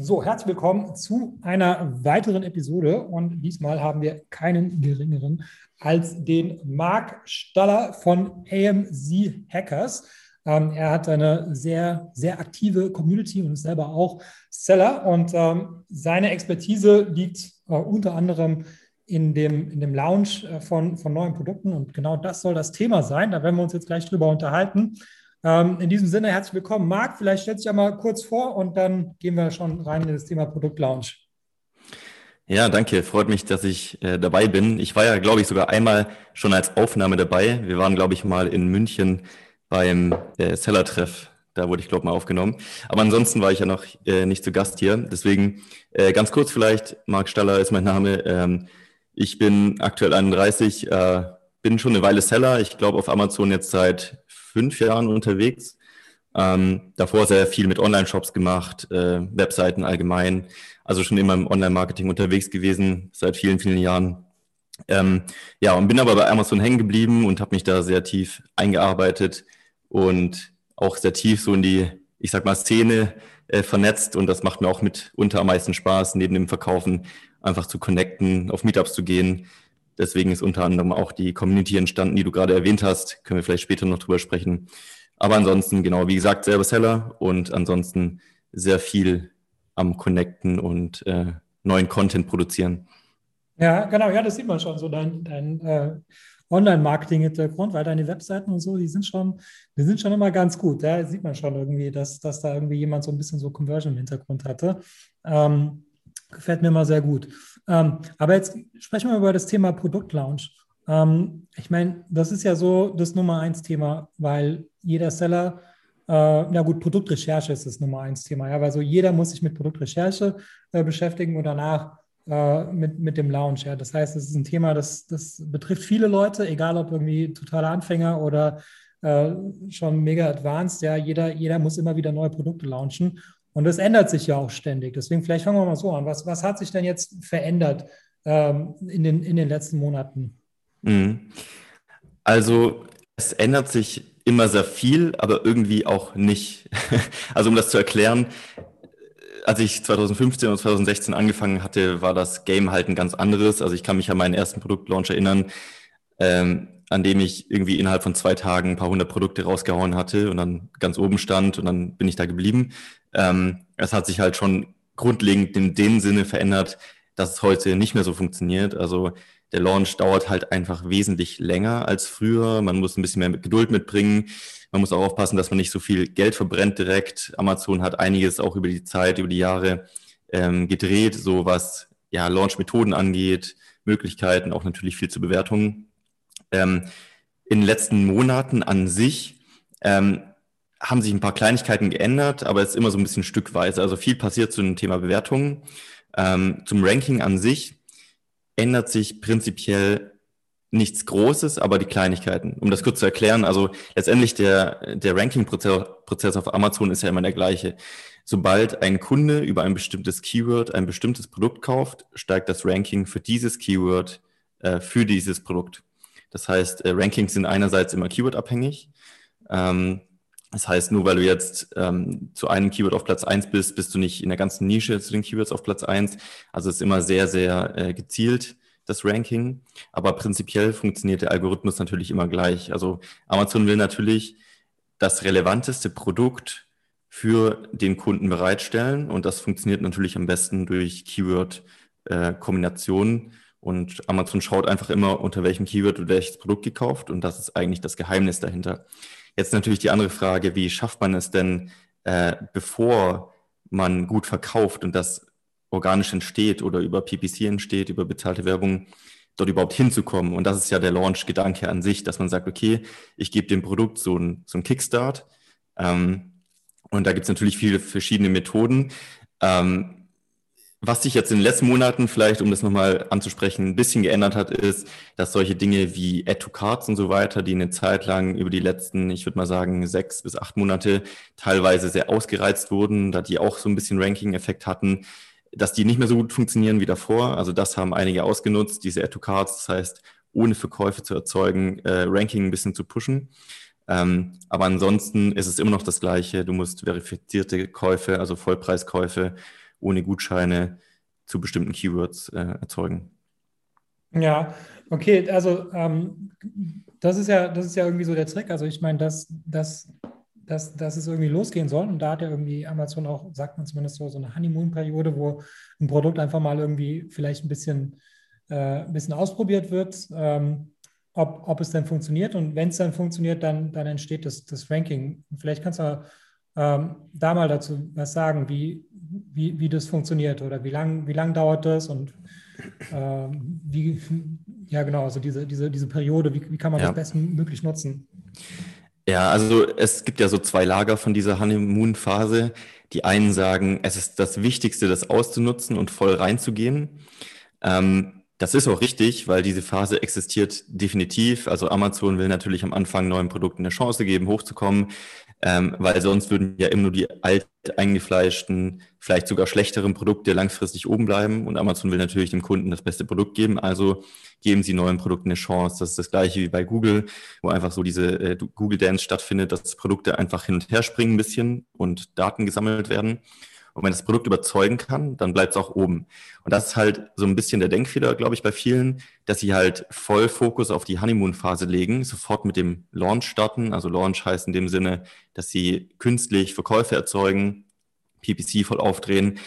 So, herzlich willkommen zu einer weiteren Episode und diesmal haben wir keinen geringeren als den Marc Staller von AMZ Hackers. Ähm, er hat eine sehr, sehr aktive Community und ist selber auch Seller und ähm, seine Expertise liegt äh, unter anderem in dem, in dem Launch äh, von, von neuen Produkten und genau das soll das Thema sein. Da werden wir uns jetzt gleich drüber unterhalten. Ähm, in diesem Sinne herzlich willkommen. Marc, vielleicht stellst du dich einmal kurz vor und dann gehen wir schon rein in das Thema Produktlaunch. Ja, danke. Freut mich, dass ich äh, dabei bin. Ich war ja, glaube ich, sogar einmal schon als Aufnahme dabei. Wir waren, glaube ich, mal in München beim äh, Seller-Treff. Da wurde ich, glaube ich, mal aufgenommen. Aber ansonsten war ich ja noch äh, nicht zu Gast hier. Deswegen äh, ganz kurz vielleicht, Marc Staller ist mein Name. Ähm, ich bin aktuell 31, äh, bin schon eine Weile Seller. Ich glaube auf Amazon jetzt seit fünf Jahren unterwegs. Ähm, davor sehr viel mit Online-Shops gemacht, äh, Webseiten allgemein, also schon immer im Online-Marketing unterwegs gewesen, seit vielen, vielen Jahren. Ähm, ja, und bin aber bei Amazon hängen geblieben und habe mich da sehr tief eingearbeitet und auch sehr tief so in die, ich sag mal, Szene äh, vernetzt. Und das macht mir auch mit unter am meisten Spaß, neben dem Verkaufen einfach zu connecten, auf Meetups zu gehen, Deswegen ist unter anderem auch die Community entstanden, die du gerade erwähnt hast. Können wir vielleicht später noch drüber sprechen. Aber ansonsten, genau, wie gesagt, selber Seller und ansonsten sehr viel am Connecten und äh, neuen Content produzieren. Ja, genau, ja, das sieht man schon, so dein, dein äh, Online-Marketing-Hintergrund, weil deine Webseiten und so, die sind schon, die sind schon immer ganz gut. Da sieht man schon irgendwie, dass, dass da irgendwie jemand so ein bisschen so Conversion im Hintergrund hatte. Ähm, gefällt mir immer sehr gut. Ähm, aber jetzt sprechen wir über das Thema Produktlaunch. Ähm, ich meine, das ist ja so das Nummer eins Thema, weil jeder Seller, äh, na gut, Produktrecherche ist das Nummer eins Thema, ja, weil so jeder muss sich mit Produktrecherche äh, beschäftigen und danach äh, mit, mit dem Launch. Ja. Das heißt, es ist ein Thema, das, das betrifft viele Leute, egal ob irgendwie totale Anfänger oder äh, schon mega advanced. Ja, jeder, jeder muss immer wieder neue Produkte launchen. Und das ändert sich ja auch ständig. Deswegen vielleicht fangen wir mal so an. Was, was hat sich denn jetzt verändert ähm, in, den, in den letzten Monaten? Mhm. Also es ändert sich immer sehr viel, aber irgendwie auch nicht. Also um das zu erklären, als ich 2015 und 2016 angefangen hatte, war das Game halt ein ganz anderes. Also ich kann mich an meinen ersten Produktlaunch erinnern, ähm, an dem ich irgendwie innerhalb von zwei Tagen ein paar hundert Produkte rausgehauen hatte und dann ganz oben stand und dann bin ich da geblieben. Ähm, es hat sich halt schon grundlegend in dem Sinne verändert, dass es heute nicht mehr so funktioniert. Also der Launch dauert halt einfach wesentlich länger als früher. Man muss ein bisschen mehr Geduld mitbringen. Man muss auch aufpassen, dass man nicht so viel Geld verbrennt direkt. Amazon hat einiges auch über die Zeit, über die Jahre ähm, gedreht, so was ja Launch-Methoden angeht, Möglichkeiten, auch natürlich viel zur Bewertung. Ähm, in den letzten Monaten an sich ähm, haben sich ein paar Kleinigkeiten geändert, aber es ist immer so ein bisschen stückweise. Also viel passiert zu dem Thema Bewertungen. Ähm, zum Ranking an sich ändert sich prinzipiell nichts Großes, aber die Kleinigkeiten. Um das kurz zu erklären, also letztendlich der, der Ranking-Prozess auf Amazon ist ja immer der gleiche. Sobald ein Kunde über ein bestimmtes Keyword ein bestimmtes Produkt kauft, steigt das Ranking für dieses Keyword äh, für dieses Produkt. Das heißt, äh, Rankings sind einerseits immer Keyword-abhängig. Ähm, das heißt, nur weil du jetzt ähm, zu einem Keyword auf Platz eins bist, bist du nicht in der ganzen Nische zu den Keywords auf Platz eins. Also es ist immer sehr, sehr äh, gezielt, das Ranking. Aber prinzipiell funktioniert der Algorithmus natürlich immer gleich. Also Amazon will natürlich das relevanteste Produkt für den Kunden bereitstellen. Und das funktioniert natürlich am besten durch Keyword-Kombinationen. Äh, und Amazon schaut einfach immer, unter welchem Keyword wird welches Produkt gekauft. Und das ist eigentlich das Geheimnis dahinter. Jetzt natürlich die andere Frage, wie schafft man es denn, äh, bevor man gut verkauft und das organisch entsteht oder über PPC entsteht, über bezahlte Werbung, dort überhaupt hinzukommen. Und das ist ja der Launch-Gedanke an sich, dass man sagt, okay, ich gebe dem Produkt so ein, so Kickstart. Ähm, und da gibt es natürlich viele verschiedene Methoden. Ähm, was sich jetzt in den letzten Monaten vielleicht, um das nochmal anzusprechen, ein bisschen geändert hat, ist, dass solche Dinge wie Add to Cards und so weiter, die eine Zeit lang über die letzten, ich würde mal sagen, sechs bis acht Monate teilweise sehr ausgereizt wurden, da die auch so ein bisschen Ranking-Effekt hatten, dass die nicht mehr so gut funktionieren wie davor. Also das haben einige ausgenutzt, diese Add to Cards, das heißt, ohne Verkäufe zu erzeugen, äh, Ranking ein bisschen zu pushen. Ähm, aber ansonsten ist es immer noch das Gleiche. Du musst verifizierte Käufe, also Vollpreiskäufe ohne Gutscheine zu bestimmten Keywords äh, erzeugen. Ja, okay, also ähm, das ist ja, das ist ja irgendwie so der Trick. Also ich meine, dass, dass, dass, dass es irgendwie losgehen soll. Und da hat ja irgendwie Amazon auch, sagt man zumindest so, so eine Honeymoon-Periode, wo ein Produkt einfach mal irgendwie vielleicht ein bisschen, äh, ein bisschen ausprobiert wird, ähm, ob, ob es denn funktioniert. Und wenn es dann funktioniert, dann, dann entsteht das, das Ranking. Vielleicht kannst du ähm, da mal dazu was sagen, wie, wie, wie das funktioniert oder wie lange wie lang dauert das und ähm, wie, ja genau, also diese, diese, diese Periode, wie, wie kann man ja. das bestmöglich nutzen? Ja, also es gibt ja so zwei Lager von dieser Honeymoon-Phase. Die einen sagen, es ist das Wichtigste, das auszunutzen und voll reinzugehen. Ähm, das ist auch richtig, weil diese Phase existiert definitiv. Also Amazon will natürlich am Anfang neuen Produkten eine Chance geben, hochzukommen ähm, weil sonst würden ja immer nur die alt eingefleischten, vielleicht sogar schlechteren Produkte langfristig oben bleiben und Amazon will natürlich dem Kunden das beste Produkt geben, also geben sie neuen Produkten eine Chance. Das ist das gleiche wie bei Google, wo einfach so diese äh, Google Dance stattfindet, dass Produkte einfach hin und her springen ein bisschen und Daten gesammelt werden. Und wenn das Produkt überzeugen kann, dann bleibt es auch oben. Und das ist halt so ein bisschen der Denkfehler, glaube ich, bei vielen, dass sie halt voll Fokus auf die Honeymoon-Phase legen, sofort mit dem Launch starten. Also Launch heißt in dem Sinne, dass sie künstlich Verkäufe erzeugen, PPC voll aufdrehen,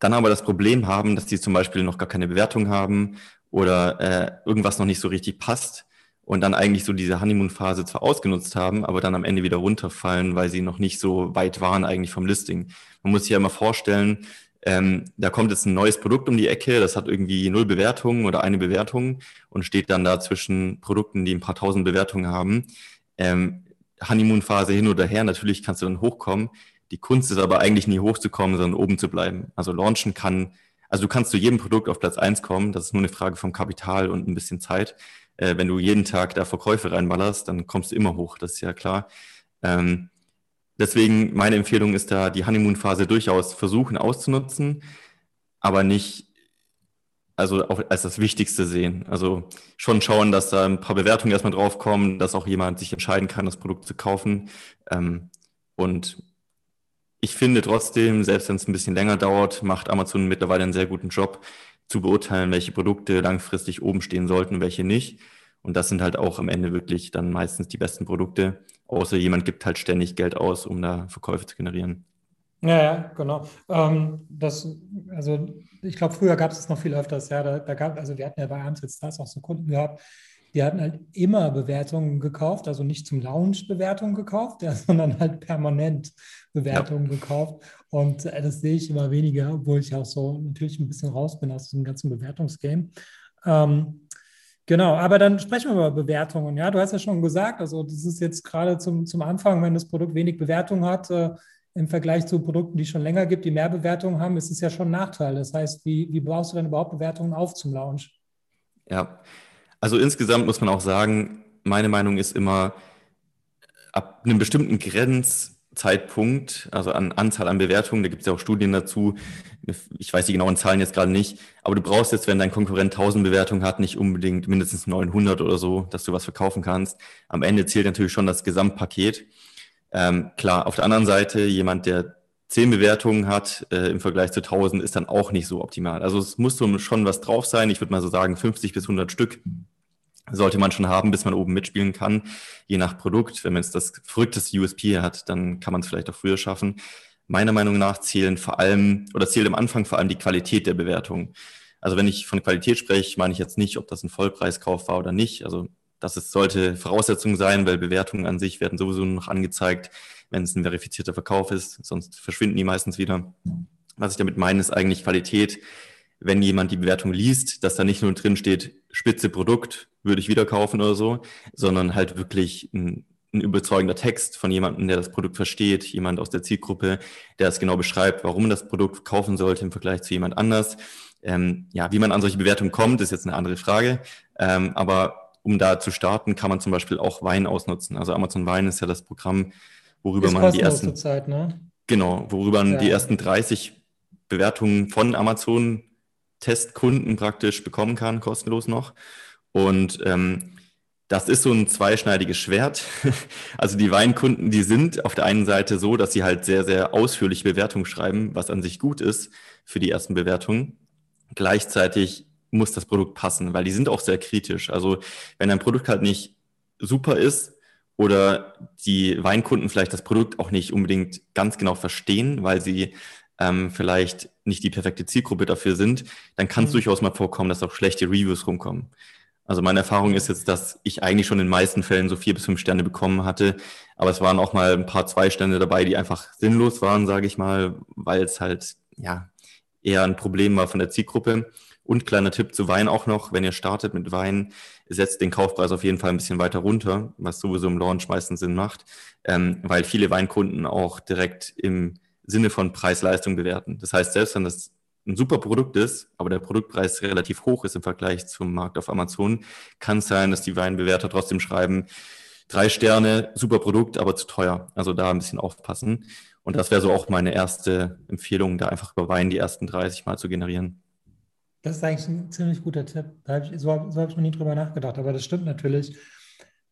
dann aber das Problem haben, dass sie zum Beispiel noch gar keine Bewertung haben oder äh, irgendwas noch nicht so richtig passt und dann eigentlich so diese Honeymoon-Phase zwar ausgenutzt haben, aber dann am Ende wieder runterfallen, weil sie noch nicht so weit waren eigentlich vom Listing. Man muss sich ja immer vorstellen, ähm, da kommt jetzt ein neues Produkt um die Ecke, das hat irgendwie null Bewertungen oder eine Bewertung und steht dann da zwischen Produkten, die ein paar tausend Bewertungen haben. Ähm, Honeymoon-Phase hin oder her, natürlich kannst du dann hochkommen. Die Kunst ist aber eigentlich nie hochzukommen, sondern oben zu bleiben. Also launchen kann, also du kannst zu jedem Produkt auf Platz eins kommen, das ist nur eine Frage vom Kapital und ein bisschen Zeit äh, wenn du jeden Tag da Verkäufe reinballerst, dann kommst du immer hoch, das ist ja klar. Ähm, deswegen meine Empfehlung ist da, die Honeymoon-Phase durchaus versuchen auszunutzen, aber nicht also auch als das Wichtigste sehen. Also schon schauen, dass da ein paar Bewertungen erstmal draufkommen, dass auch jemand sich entscheiden kann, das Produkt zu kaufen. Ähm, und ich finde trotzdem, selbst wenn es ein bisschen länger dauert, macht Amazon mittlerweile einen sehr guten Job, zu beurteilen, welche Produkte langfristig oben stehen sollten, welche nicht. Und das sind halt auch am Ende wirklich dann meistens die besten Produkte, außer jemand gibt halt ständig Geld aus, um da Verkäufe zu generieren. Ja, ja, genau. Ähm, das, also ich glaube, früher gab es es noch viel öfters, ja. Da, da, gab, also wir hatten ja bei Arms jetzt das auch so Kunden gehabt, die hatten halt immer Bewertungen gekauft, also nicht zum Lounge Bewertungen gekauft, ja, sondern halt permanent Bewertungen ja. gekauft. Und äh, das sehe ich immer weniger, obwohl ich auch so natürlich ein bisschen raus bin aus diesem ganzen Bewertungsgame. Ähm, genau, aber dann sprechen wir über Bewertungen. Ja, du hast ja schon gesagt, also das ist jetzt gerade zum, zum Anfang, wenn das Produkt wenig Bewertung hat, äh, im Vergleich zu Produkten, die es schon länger gibt, die mehr Bewertungen haben, ist es ja schon ein Nachteil. Das heißt, wie, wie baust du denn überhaupt Bewertungen auf zum Launch? Ja, also insgesamt muss man auch sagen, meine Meinung ist immer, ab einem bestimmten Grenzzeitpunkt, also an Anzahl an Bewertungen, da gibt es ja auch Studien dazu, ich weiß die genauen Zahlen jetzt gerade nicht, aber du brauchst jetzt, wenn dein Konkurrent 1000 Bewertungen hat, nicht unbedingt mindestens 900 oder so, dass du was verkaufen kannst. Am Ende zählt natürlich schon das Gesamtpaket. Ähm, klar, auf der anderen Seite, jemand, der zehn Bewertungen hat äh, im Vergleich zu 1000, ist dann auch nicht so optimal. Also es muss schon was drauf sein. Ich würde mal so sagen 50 bis 100 Stück sollte man schon haben, bis man oben mitspielen kann, je nach Produkt. Wenn man jetzt das verrückteste USP hat, dann kann man es vielleicht auch früher schaffen. Meiner Meinung nach zählen vor allem oder zählt am Anfang vor allem die Qualität der Bewertung. Also wenn ich von Qualität spreche, meine ich jetzt nicht, ob das ein Vollpreiskauf war oder nicht. Also das ist, sollte Voraussetzung sein, weil Bewertungen an sich werden sowieso noch angezeigt, wenn es ein verifizierter Verkauf ist, sonst verschwinden die meistens wieder. Was ich damit meine, ist eigentlich Qualität. Wenn jemand die Bewertung liest, dass da nicht nur drin steht, spitze Produkt, würde ich wieder kaufen oder so, sondern halt wirklich ein, ein überzeugender Text von jemandem, der das Produkt versteht, jemand aus der Zielgruppe, der es genau beschreibt, warum das Produkt kaufen sollte im Vergleich zu jemand anders. Ähm, ja, wie man an solche Bewertungen kommt, ist jetzt eine andere Frage. Ähm, aber um da zu starten, kann man zum Beispiel auch Wein ausnutzen. Also Amazon Wein ist ja das Programm, worüber ist man die ersten Zeit, ne? genau, worüber man ja. die ersten 30 Bewertungen von Amazon Testkunden praktisch bekommen kann, kostenlos noch. Und ähm, das ist so ein zweischneidiges Schwert. Also die Weinkunden, die sind auf der einen Seite so, dass sie halt sehr, sehr ausführliche Bewertungen schreiben, was an sich gut ist für die ersten Bewertungen. Gleichzeitig muss das Produkt passen, weil die sind auch sehr kritisch. Also wenn ein Produkt halt nicht super ist oder die Weinkunden vielleicht das Produkt auch nicht unbedingt ganz genau verstehen, weil sie ähm, vielleicht nicht die perfekte Zielgruppe dafür sind, dann kann es mhm. durchaus mal vorkommen, dass auch schlechte Reviews rumkommen. Also meine Erfahrung ist jetzt, dass ich eigentlich schon in den meisten Fällen so vier bis fünf Sterne bekommen hatte, aber es waren auch mal ein paar zwei Stände dabei, die einfach sinnlos waren, sage ich mal, weil es halt ja eher ein Problem war von der Zielgruppe. Und kleiner Tipp zu Wein auch noch, wenn ihr startet mit Wein, setzt den Kaufpreis auf jeden Fall ein bisschen weiter runter, was sowieso im Launch meistens Sinn macht, ähm, weil viele Weinkunden auch direkt im Sinne von Preis-Leistung bewerten. Das heißt, selbst wenn das ein super Produkt ist, aber der Produktpreis relativ hoch ist im Vergleich zum Markt auf Amazon, kann es sein, dass die Weinbewerter trotzdem schreiben, drei Sterne, super Produkt, aber zu teuer. Also da ein bisschen aufpassen. Und das wäre so auch meine erste Empfehlung, da einfach über Wein die ersten 30 Mal zu generieren. Das ist eigentlich ein ziemlich guter Tipp. Hab ich, so habe hab ich noch nie drüber nachgedacht, aber das stimmt natürlich,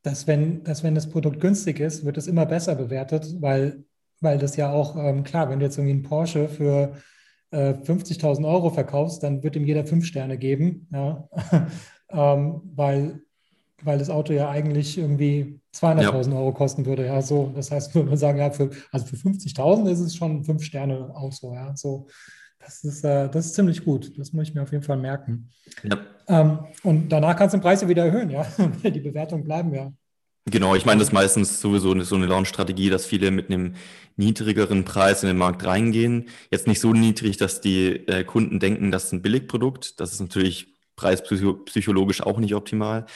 dass wenn, dass wenn das Produkt günstig ist, wird es immer besser bewertet, weil, weil das ja auch, ähm, klar, wenn du jetzt irgendwie einen Porsche für äh, 50.000 Euro verkaufst, dann wird ihm jeder fünf Sterne geben, ja? ähm, weil, weil das Auto ja eigentlich irgendwie 200.000 ja. Euro kosten würde. Ja, so, das heißt, würde man sagen, ja, für, also für 50.000 ist es schon fünf Sterne Auto, ja, so. Das ist, äh, das ist ziemlich gut. Das muss ich mir auf jeden Fall merken. Ja. Ähm, und danach kannst du den Preis ja wieder erhöhen, ja. Die Bewertungen bleiben ja. Genau, ich meine, das ist meistens sowieso so eine Launch-Strategie, dass viele mit einem niedrigeren Preis in den Markt reingehen. Jetzt nicht so niedrig, dass die äh, Kunden denken, das ist ein Billigprodukt. Das ist natürlich preispsychologisch auch nicht optimal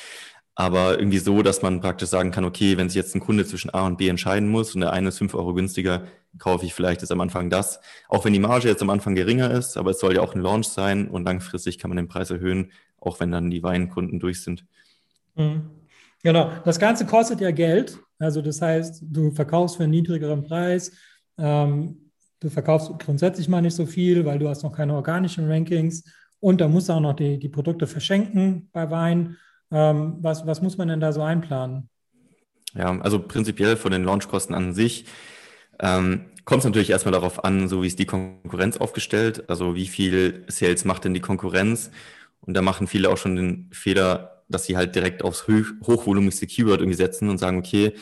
aber irgendwie so, dass man praktisch sagen kann, okay, wenn sich jetzt ein Kunde zwischen A und B entscheiden muss und der eine ist fünf Euro günstiger, kaufe ich vielleicht jetzt am Anfang das. Auch wenn die Marge jetzt am Anfang geringer ist, aber es soll ja auch ein Launch sein und langfristig kann man den Preis erhöhen, auch wenn dann die Weinkunden durch sind. Mhm. Genau, das Ganze kostet ja Geld. Also das heißt, du verkaufst für einen niedrigeren Preis. Ähm, du verkaufst grundsätzlich mal nicht so viel, weil du hast noch keine organischen Rankings. Und da musst du auch noch die, die Produkte verschenken bei Wein. Ähm, was, was muss man denn da so einplanen? Ja, also prinzipiell von den Launchkosten an sich ähm, kommt es natürlich erstmal darauf an, so wie ist die Konkurrenz aufgestellt, also wie viel Sales macht denn die Konkurrenz. Und da machen viele auch schon den Fehler, dass sie halt direkt aufs hochvolumigste Keyword irgendwie setzen und sagen, okay,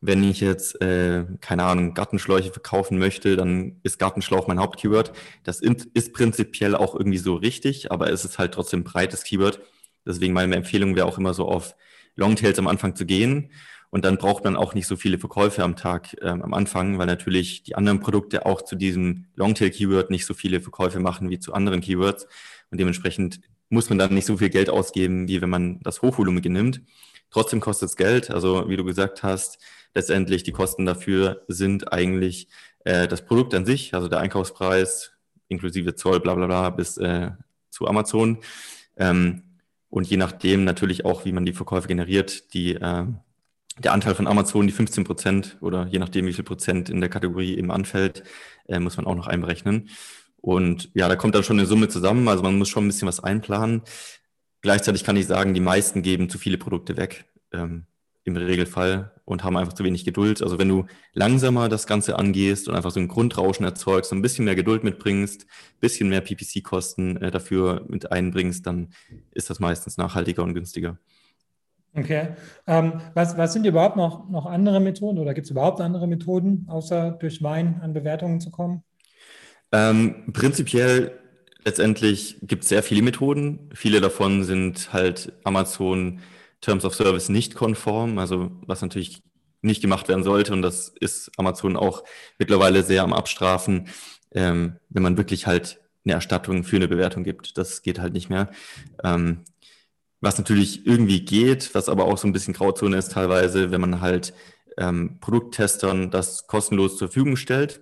wenn ich jetzt, äh, keine Ahnung, Gartenschläuche verkaufen möchte, dann ist Gartenschlauch mein Hauptkeyword. Das ist prinzipiell auch irgendwie so richtig, aber es ist halt trotzdem ein breites Keyword. Deswegen meine Empfehlung wäre auch immer so auf Longtails am Anfang zu gehen. Und dann braucht man auch nicht so viele Verkäufe am Tag ähm, am Anfang, weil natürlich die anderen Produkte auch zu diesem Longtail-Keyword nicht so viele Verkäufe machen wie zu anderen Keywords. Und dementsprechend muss man dann nicht so viel Geld ausgeben, wie wenn man das Hochvolumige nimmt. Trotzdem kostet es Geld. Also wie du gesagt hast, letztendlich die Kosten dafür sind eigentlich äh, das Produkt an sich, also der Einkaufspreis inklusive Zoll, bla bla bla, bis äh, zu Amazon. Ähm, und je nachdem natürlich auch, wie man die Verkäufe generiert, die, äh, der Anteil von Amazon, die 15 Prozent oder je nachdem, wie viel Prozent in der Kategorie eben anfällt, äh, muss man auch noch einberechnen. Und ja, da kommt dann schon eine Summe zusammen. Also man muss schon ein bisschen was einplanen. Gleichzeitig kann ich sagen, die meisten geben zu viele Produkte weg. Ähm, im Regelfall und haben einfach zu wenig Geduld. Also wenn du langsamer das Ganze angehst und einfach so ein Grundrauschen erzeugst, ein bisschen mehr Geduld mitbringst, ein bisschen mehr PPC-Kosten äh, dafür mit einbringst, dann ist das meistens nachhaltiger und günstiger. Okay. Ähm, was, was sind überhaupt noch, noch andere Methoden oder gibt es überhaupt andere Methoden, außer durch Wein an Bewertungen zu kommen? Ähm, prinzipiell letztendlich gibt es sehr viele Methoden. Viele davon sind halt Amazon Terms of Service nicht konform, also was natürlich nicht gemacht werden sollte. Und das ist Amazon auch mittlerweile sehr am Abstrafen, ähm, wenn man wirklich halt eine Erstattung für eine Bewertung gibt. Das geht halt nicht mehr. Ähm, was natürlich irgendwie geht, was aber auch so ein bisschen Grauzone ist teilweise, wenn man halt ähm, Produkttestern das kostenlos zur Verfügung stellt.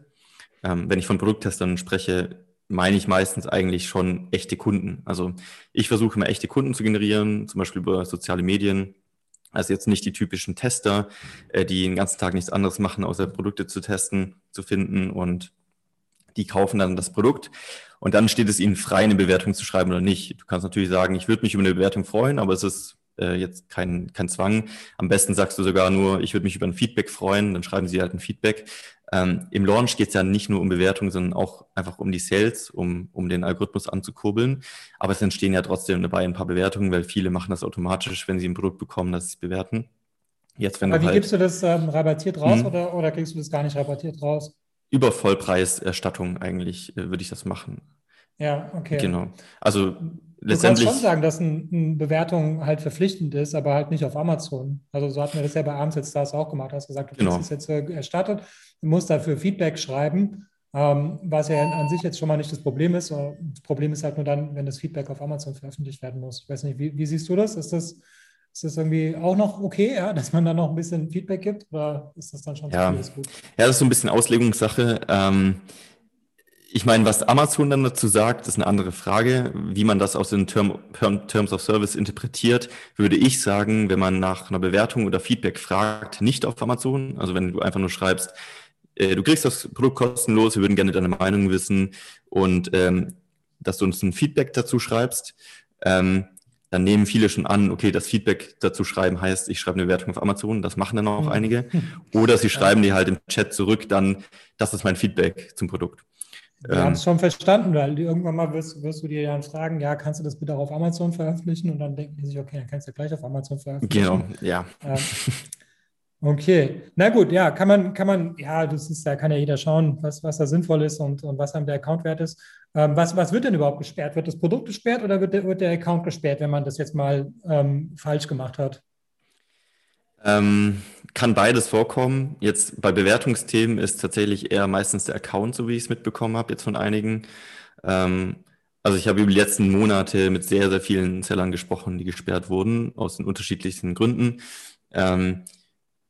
Ähm, wenn ich von Produkttestern spreche, meine ich meistens eigentlich schon echte Kunden. Also ich versuche immer echte Kunden zu generieren, zum Beispiel über soziale Medien. Also jetzt nicht die typischen Tester, äh, die den ganzen Tag nichts anderes machen, außer Produkte zu testen, zu finden und die kaufen dann das Produkt und dann steht es ihnen frei, eine Bewertung zu schreiben oder nicht. Du kannst natürlich sagen, ich würde mich über eine Bewertung freuen, aber es ist äh, jetzt kein, kein Zwang. Am besten sagst du sogar nur, ich würde mich über ein Feedback freuen, dann schreiben sie halt ein Feedback. Ähm, Im Launch geht es ja nicht nur um Bewertung, sondern auch einfach um die Sales, um, um den Algorithmus anzukurbeln. Aber es entstehen ja trotzdem dabei ein paar Bewertungen, weil viele machen das automatisch, wenn sie ein Produkt bekommen, dass sie es bewerten. Jetzt, wenn Aber wie halt, gibst du das ähm, rabattiert raus hm. oder, oder kriegst du das gar nicht rabattiert raus? Über Vollpreiserstattung eigentlich äh, würde ich das machen. Ja, okay. Genau. Also Du kannst schon sagen, dass eine ein Bewertung halt verpflichtend ist, aber halt nicht auf Amazon. Also so hatten wir das ja bei Abends jetzt Stars auch gemacht. Du hast gesagt, du genau. hast es jetzt äh, erstattet, du musst dafür Feedback schreiben, ähm, was ja an sich jetzt schon mal nicht das Problem ist. Das Problem ist halt nur dann, wenn das Feedback auf Amazon veröffentlicht werden muss. Ich weiß nicht, wie, wie siehst du das? Ist das ist das irgendwie auch noch okay, ja, dass man da noch ein bisschen Feedback gibt? Oder ist das dann schon ja. zu gut? Ja, das ist so ein bisschen Auslegungssache. Ähm, ich meine, was Amazon dann dazu sagt, ist eine andere Frage. Wie man das aus den Term, Terms of Service interpretiert, würde ich sagen, wenn man nach einer Bewertung oder Feedback fragt, nicht auf Amazon. Also wenn du einfach nur schreibst, äh, du kriegst das Produkt kostenlos, wir würden gerne deine Meinung wissen und ähm, dass du uns ein Feedback dazu schreibst. Ähm, dann nehmen viele schon an, okay, das Feedback dazu schreiben heißt, ich schreibe eine Bewertung auf Amazon, das machen dann auch mhm. einige. Oder sie schreiben dir halt im Chat zurück, dann, das ist mein Feedback zum Produkt. Wir ähm, haben es schon verstanden, weil irgendwann mal wirst, wirst, du dir dann fragen, ja, kannst du das bitte auch auf Amazon veröffentlichen? Und dann denken die sich, okay, dann kannst du ja gleich auf Amazon veröffentlichen. Genau, ja. Ähm, okay, na gut, ja, kann man, kann man, ja, das ist, da kann ja jeder schauen, was, was da sinnvoll ist und, und was einem der Account wert ist. Ähm, was, was wird denn überhaupt gesperrt? Wird das Produkt gesperrt oder wird der, wird der Account gesperrt, wenn man das jetzt mal ähm, falsch gemacht hat? Ähm, kann beides vorkommen. Jetzt bei Bewertungsthemen ist tatsächlich eher meistens der Account, so wie ich es mitbekommen habe, jetzt von einigen. Ähm, also ich habe über die letzten Monate mit sehr, sehr vielen Sellern gesprochen, die gesperrt wurden, aus den unterschiedlichsten Gründen. Ähm,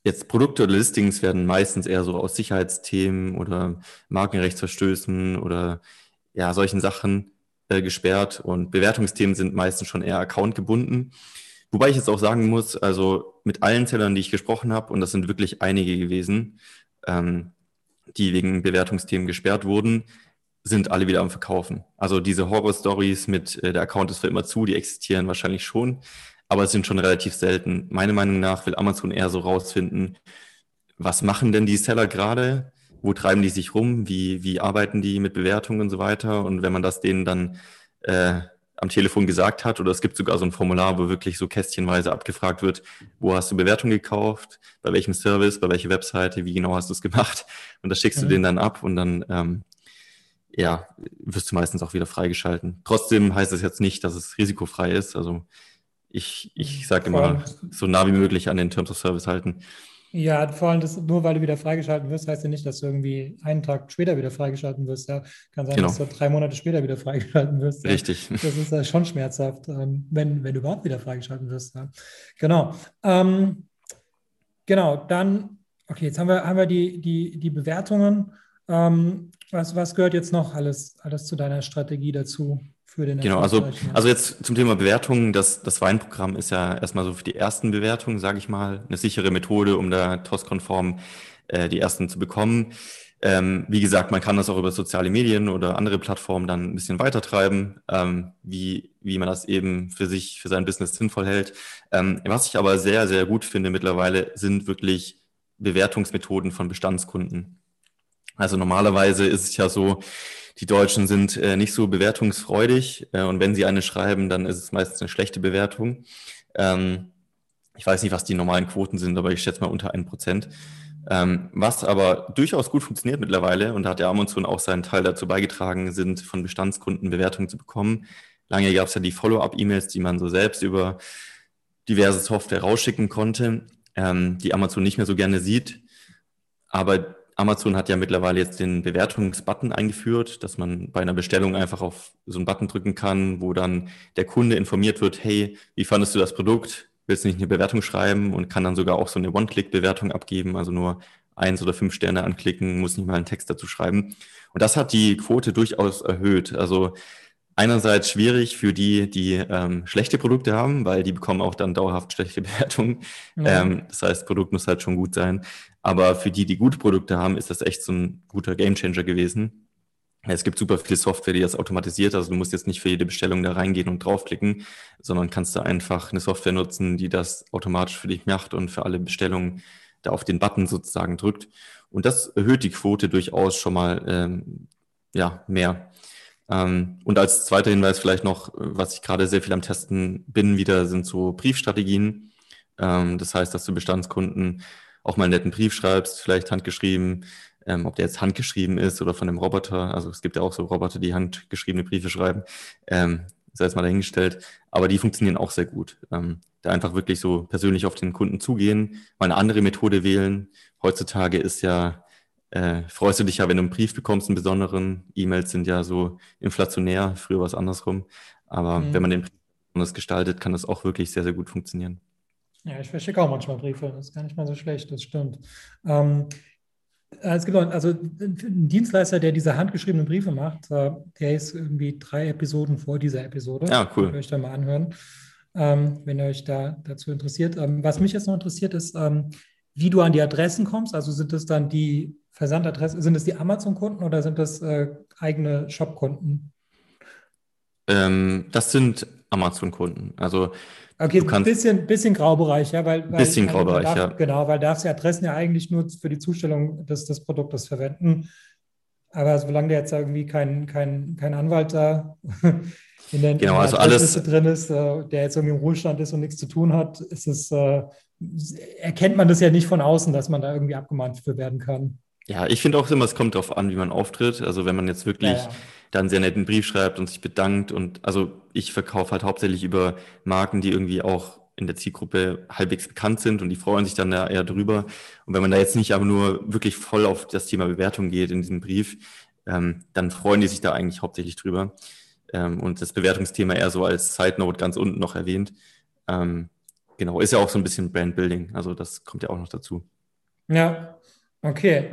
jetzt Produkte oder Listings werden meistens eher so aus Sicherheitsthemen oder Markenrechtsverstößen oder ja, solchen Sachen äh, gesperrt und Bewertungsthemen sind meistens schon eher accountgebunden. Wobei ich jetzt auch sagen muss, also mit allen Zellern, die ich gesprochen habe, und das sind wirklich einige gewesen, ähm, die wegen Bewertungsthemen gesperrt wurden, sind alle wieder am Verkaufen. Also diese Horror-Stories mit äh, der Account ist für immer zu, die existieren wahrscheinlich schon, aber es sind schon relativ selten. Meiner Meinung nach will Amazon eher so rausfinden, was machen denn die Seller gerade? Wo treiben die sich rum? Wie, wie arbeiten die mit Bewertungen und so weiter? Und wenn man das denen dann äh, am Telefon gesagt hat. Oder es gibt sogar so ein Formular, wo wirklich so kästchenweise abgefragt wird, wo hast du Bewertung gekauft, bei welchem Service, bei welcher Webseite, wie genau hast du es gemacht. Und das schickst mhm. du denen dann ab und dann ähm, ja, wirst du meistens auch wieder freigeschalten. Trotzdem heißt es jetzt nicht, dass es risikofrei ist. Also ich, ich sage immer, so nah wie möglich an den Terms of Service halten. Ja, vor allem das, nur weil du wieder freigeschalten wirst, heißt ja nicht, dass du irgendwie einen Tag später wieder freigeschalten wirst. Ja. Kann sein, genau. dass du drei Monate später wieder freigeschalten wirst. Ja. Richtig. Das ist ja schon schmerzhaft, ähm, wenn, wenn du überhaupt wieder freigeschalten wirst. Ja. Genau. Ähm, genau, dann, okay, jetzt haben wir, haben wir die, die, die Bewertungen. Ähm, was, was gehört jetzt noch alles, alles zu deiner Strategie dazu? Für den Genau, also, also jetzt zum Thema Bewertungen, das, das Weinprogramm ist ja erstmal so für die ersten Bewertungen, sage ich mal, eine sichere Methode, um da TOS-konform äh, die ersten zu bekommen. Ähm, wie gesagt, man kann das auch über soziale Medien oder andere Plattformen dann ein bisschen weitertreiben, ähm, wie, wie man das eben für sich, für sein Business sinnvoll hält. Ähm, was ich aber sehr, sehr gut finde mittlerweile, sind wirklich Bewertungsmethoden von Bestandskunden. Also normalerweise ist es ja so, die Deutschen sind äh, nicht so bewertungsfreudig äh, und wenn sie eine schreiben, dann ist es meistens eine schlechte Bewertung. Ähm, ich weiß nicht, was die normalen Quoten sind, aber ich schätze mal unter 1%. Ähm, was aber durchaus gut funktioniert mittlerweile, und da hat der Amazon auch seinen Teil dazu beigetragen, sind von Bestandskunden Bewertungen zu bekommen. Lange gab es ja die Follow-up-E-Mails, die man so selbst über diverse Software rausschicken konnte, ähm, die Amazon nicht mehr so gerne sieht. Aber Amazon hat ja mittlerweile jetzt den Bewertungsbutton eingeführt, dass man bei einer Bestellung einfach auf so einen Button drücken kann, wo dann der Kunde informiert wird, hey, wie fandest du das Produkt? Willst du nicht eine Bewertung schreiben und kann dann sogar auch so eine One-Click-Bewertung abgeben, also nur eins oder fünf Sterne anklicken, muss nicht mal einen Text dazu schreiben. Und das hat die Quote durchaus erhöht. Also einerseits schwierig für die, die ähm, schlechte Produkte haben, weil die bekommen auch dann dauerhaft schlechte Bewertungen. Ja. Ähm, das heißt, Produkt muss halt schon gut sein. Aber für die, die gute Produkte haben, ist das echt so ein guter Gamechanger gewesen. Es gibt super viel Software, die das automatisiert. Also du musst jetzt nicht für jede Bestellung da reingehen und draufklicken, sondern kannst da einfach eine Software nutzen, die das automatisch für dich macht und für alle Bestellungen da auf den Button sozusagen drückt. Und das erhöht die Quote durchaus schon mal ähm, ja, mehr. Ähm, und als zweiter Hinweis vielleicht noch, was ich gerade sehr viel am Testen bin, wieder sind so Briefstrategien. Ähm, das heißt, dass du Bestandskunden auch mal einen netten Brief schreibst, vielleicht handgeschrieben, ähm, ob der jetzt handgeschrieben ist oder von einem Roboter. Also es gibt ja auch so Roboter, die handgeschriebene Briefe schreiben. Sei es mal dahingestellt. Aber die funktionieren auch sehr gut. Da einfach wirklich so persönlich auf den Kunden zugehen, mal eine andere Methode wählen. Heutzutage ist ja, äh, freust du dich ja, wenn du einen Brief bekommst, einen besonderen. E-Mails sind ja so inflationär, früher war es andersrum. Aber mhm. wenn man den Brief anders gestaltet, kann das auch wirklich sehr, sehr gut funktionieren. Ja, ich verschicke auch manchmal Briefe, das ist gar nicht mal so schlecht, das stimmt. Ähm, es gibt auch, also ein Dienstleister, der diese handgeschriebenen Briefe macht, äh, der ist irgendwie drei Episoden vor dieser Episode. Ja, cool. Könnt ihr euch da mal anhören, ähm, wenn ihr euch da dazu interessiert. Ähm, was mich jetzt noch interessiert, ist, ähm, wie du an die Adressen kommst. Also sind es dann die Versandadressen, sind es die Amazon-Kunden oder sind das äh, eigene Shop-Kunden? Ähm, das sind Amazon-Kunden. Also Okay, ein bisschen, bisschen Graubereich, ja, weil. weil bisschen Graubereich, darf, ja. Genau, weil darfst die Adressen ja eigentlich nur für die Zustellung des, des Produktes verwenden. Aber solange der jetzt irgendwie kein, kein, kein Anwalt da in der, genau, also alles, drin ist, äh, der jetzt irgendwie im Ruhestand ist und nichts zu tun hat, ist es, äh, erkennt man das ja nicht von außen, dass man da irgendwie abgemahnt für werden kann. Ja, ich finde auch immer, es kommt darauf an, wie man auftritt. Also wenn man jetzt wirklich ja, ja dann sehr netten Brief schreibt und sich bedankt. Und also ich verkaufe halt hauptsächlich über Marken, die irgendwie auch in der Zielgruppe halbwegs bekannt sind und die freuen sich dann eher drüber. Und wenn man da jetzt nicht aber nur wirklich voll auf das Thema Bewertung geht in diesem Brief, ähm, dann freuen die sich da eigentlich hauptsächlich drüber. Ähm, und das Bewertungsthema eher so als Side Note ganz unten noch erwähnt. Ähm, genau, ist ja auch so ein bisschen Brandbuilding. Also das kommt ja auch noch dazu. Ja, okay.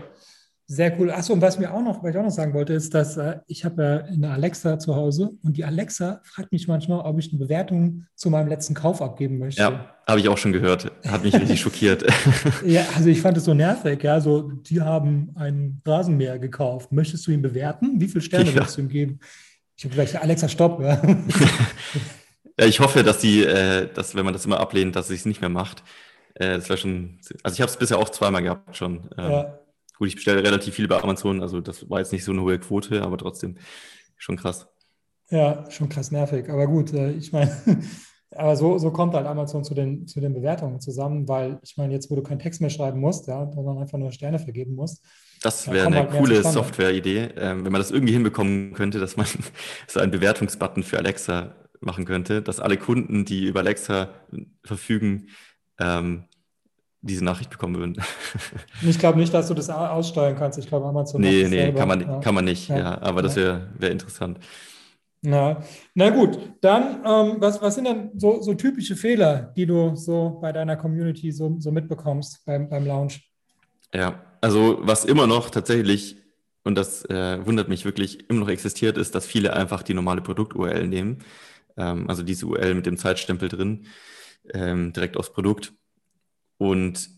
Sehr cool. Achso, und was mir auch noch, was ich auch noch sagen wollte, ist, dass äh, ich habe ja eine Alexa zu Hause und die Alexa fragt mich manchmal, ob ich eine Bewertung zu meinem letzten Kauf abgeben möchte. Ja, habe ich auch schon gehört. Hat mich richtig schockiert. Ja, also ich fand es so nervig. Ja, so, die haben einen Rasenmäher gekauft. Möchtest du ihn bewerten? Wie viele Sterne ja. willst du ihm geben? Ich habe gesagt, Alexa, stopp. Ja. ja ich hoffe, dass die, äh, dass wenn man das immer ablehnt, dass sie es nicht mehr macht. Äh, das war schon, also ich habe es bisher auch zweimal gehabt schon. Ähm, ja. Gut, ich bestelle relativ viel bei Amazon, also das war jetzt nicht so eine hohe Quote, aber trotzdem schon krass. Ja, schon krass nervig. Aber gut, äh, ich meine, aber so, so kommt halt Amazon zu den, zu den Bewertungen zusammen, weil ich meine, jetzt, wo du keinen Text mehr schreiben musst, ja, sondern einfach nur Sterne vergeben musst. Das wäre eine halt coole Software-Idee, ähm, wenn man das irgendwie hinbekommen könnte, dass man so einen Bewertungsbutton für Alexa machen könnte, dass alle Kunden, die über Alexa verfügen, ähm, diese Nachricht bekommen würden. Ich glaube nicht, dass du das aussteuern kannst. Ich glaube, Amazon. Nee, nee, selber. kann man, ja. kann man nicht. Ja, ja aber das wäre wär interessant. Na, na gut, dann, ähm, was, was sind denn so, so, typische Fehler, die du so bei deiner Community so, so mitbekommst beim, beim Launch? Ja, also was immer noch tatsächlich, und das äh, wundert mich wirklich, immer noch existiert, ist, dass viele einfach die normale Produkt-URL nehmen. Ähm, also diese URL mit dem Zeitstempel drin, ähm, direkt aufs Produkt und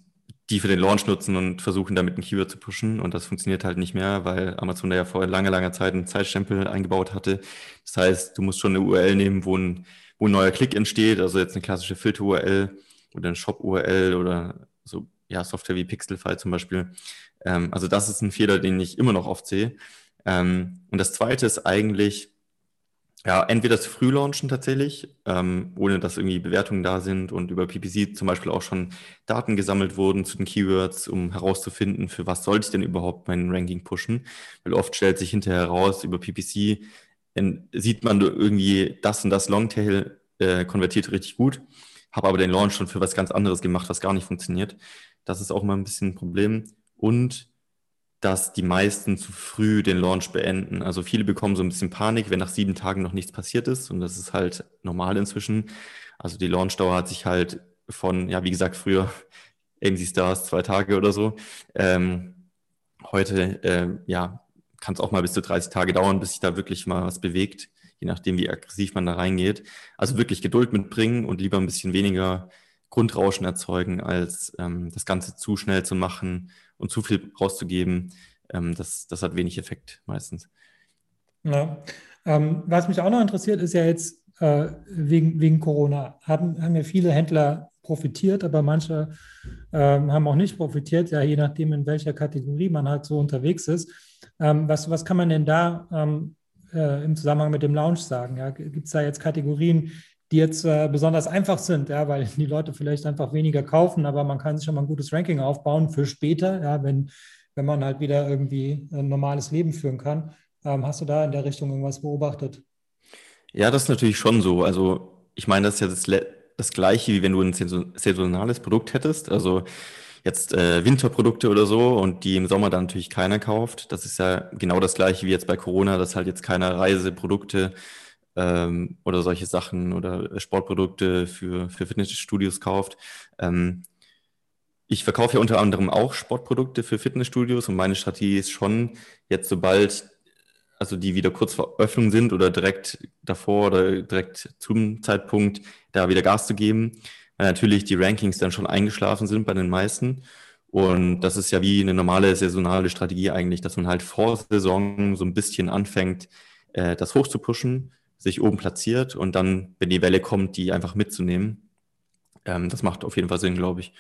die für den Launch nutzen und versuchen damit ein Keyword zu pushen. Und das funktioniert halt nicht mehr, weil Amazon da ja vor langer, langer Zeit einen Zeitstempel eingebaut hatte. Das heißt, du musst schon eine URL nehmen, wo ein, wo ein neuer Klick entsteht, also jetzt eine klassische Filter-URL oder eine Shop-URL oder ja, Software wie Pixelfy zum Beispiel. Ähm, also das ist ein Fehler, den ich immer noch oft sehe. Ähm, und das zweite ist eigentlich, ja, entweder zu früh launchen tatsächlich, ähm, ohne dass irgendwie Bewertungen da sind und über PPC zum Beispiel auch schon Daten gesammelt wurden zu den Keywords, um herauszufinden, für was sollte ich denn überhaupt mein Ranking pushen. Weil oft stellt sich hinterher heraus, über PPC in, sieht man irgendwie das und das Longtail äh, konvertiert richtig gut, habe aber den Launch schon für was ganz anderes gemacht, was gar nicht funktioniert. Das ist auch mal ein bisschen ein Problem. Und dass die meisten zu früh den Launch beenden. Also viele bekommen so ein bisschen Panik, wenn nach sieben Tagen noch nichts passiert ist. Und das ist halt normal inzwischen. Also die Launchdauer hat sich halt von, ja, wie gesagt, früher AMC Stars zwei Tage oder so. Ähm, heute, äh, ja, kann es auch mal bis zu 30 Tage dauern, bis sich da wirklich mal was bewegt, je nachdem, wie aggressiv man da reingeht. Also wirklich Geduld mitbringen und lieber ein bisschen weniger Grundrauschen erzeugen, als ähm, das Ganze zu schnell zu machen und zu viel rauszugeben. Ähm, das, das hat wenig Effekt meistens. Ja. Ähm, was mich auch noch interessiert, ist ja jetzt äh, wegen, wegen Corona. Haben, haben ja viele Händler profitiert, aber manche ähm, haben auch nicht profitiert, ja, je nachdem, in welcher Kategorie man halt so unterwegs ist. Ähm, was, was kann man denn da ähm, äh, im Zusammenhang mit dem Launch sagen? Ja? Gibt es da jetzt Kategorien, die jetzt äh, besonders einfach sind, ja, weil die Leute vielleicht einfach weniger kaufen, aber man kann sich schon mal ein gutes Ranking aufbauen für später, ja, wenn, wenn man halt wieder irgendwie ein normales Leben führen kann. Ähm, hast du da in der Richtung irgendwas beobachtet? Ja, das ist natürlich schon so. Also ich meine, das ist ja das, das Gleiche, wie wenn du ein saisonales Produkt hättest. Also jetzt äh, Winterprodukte oder so und die im Sommer dann natürlich keiner kauft. Das ist ja genau das Gleiche wie jetzt bei Corona, dass halt jetzt keiner Reiseprodukte ähm, oder solche Sachen oder Sportprodukte für, für Fitnessstudios kauft. Ähm, ich verkaufe ja unter anderem auch Sportprodukte für Fitnessstudios und meine Strategie ist schon, jetzt sobald also die wieder kurz vor Öffnung sind oder direkt davor oder direkt zum Zeitpunkt da wieder Gas zu geben, weil natürlich die Rankings dann schon eingeschlafen sind bei den meisten. Und das ist ja wie eine normale saisonale Strategie eigentlich, dass man halt vor Saison so ein bisschen anfängt, äh, das hochzupuschen, sich oben platziert und dann, wenn die Welle kommt, die einfach mitzunehmen. Ähm, das macht auf jeden Fall Sinn, glaube ich.